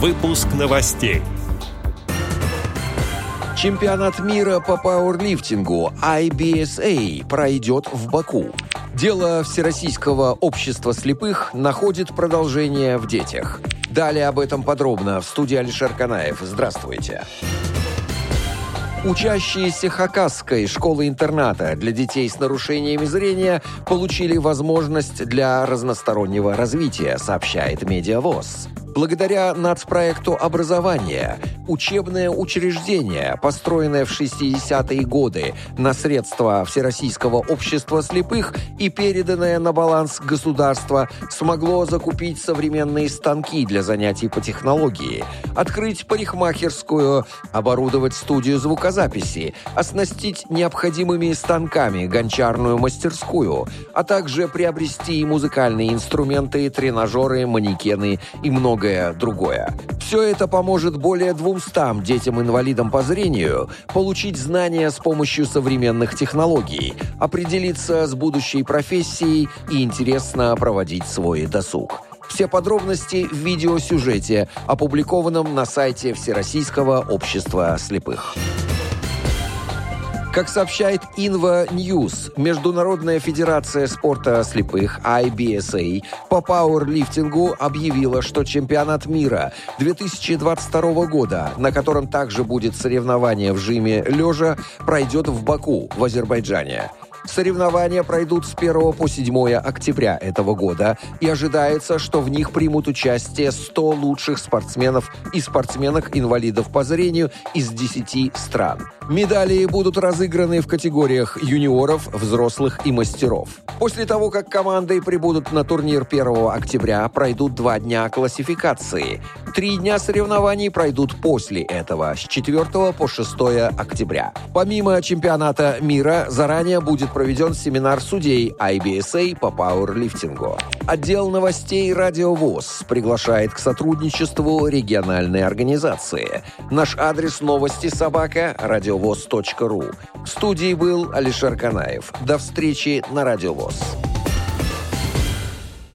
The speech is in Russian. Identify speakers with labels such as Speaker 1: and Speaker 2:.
Speaker 1: Выпуск новостей.
Speaker 2: Чемпионат мира по пауэрлифтингу IBSA пройдет в Баку. Дело Всероссийского общества слепых находит продолжение в детях. Далее об этом подробно в студии Алишер Канаев. Здравствуйте. Учащиеся Хакасской школы-интерната для детей с нарушениями зрения получили возможность для разностороннего развития, сообщает Медиавоз. Благодаря нацпроекту образования учебное учреждение, построенное в 60-е годы на средства Всероссийского общества слепых и переданное на баланс государства, смогло закупить современные станки для занятий по технологии, открыть парикмахерскую, оборудовать студию звукозаписи, оснастить необходимыми станками гончарную мастерскую, а также приобрести музыкальные инструменты, тренажеры, манекены и многое другое. Все это поможет более 200 детям-инвалидам по зрению получить знания с помощью современных технологий, определиться с будущей профессией и интересно проводить свой досуг. Все подробности в видеосюжете, опубликованном на сайте Всероссийского общества слепых. Как сообщает Инва News, Международная федерация спорта слепых IBSA по пауэрлифтингу объявила, что чемпионат мира 2022 года, на котором также будет соревнование в жиме лежа, пройдет в Баку в Азербайджане. Соревнования пройдут с 1 по 7 октября этого года, и ожидается, что в них примут участие 100 лучших спортсменов и спортсменок-инвалидов по зрению из 10 стран. Медали будут разыграны в категориях юниоров, взрослых и мастеров. После того, как команды прибудут на турнир 1 октября, пройдут два дня классификации. Три дня соревнований пройдут после этого, с 4 по 6 октября. Помимо чемпионата мира, заранее будет проведен семинар судей IBSA по пауэрлифтингу. Отдел новостей «Радио ВОЗ» приглашает к сотрудничеству региональной организации. Наш адрес новости собака радиовоз.ру. В студии был Алишер Канаев. До встречи на «Радио ВОЗ».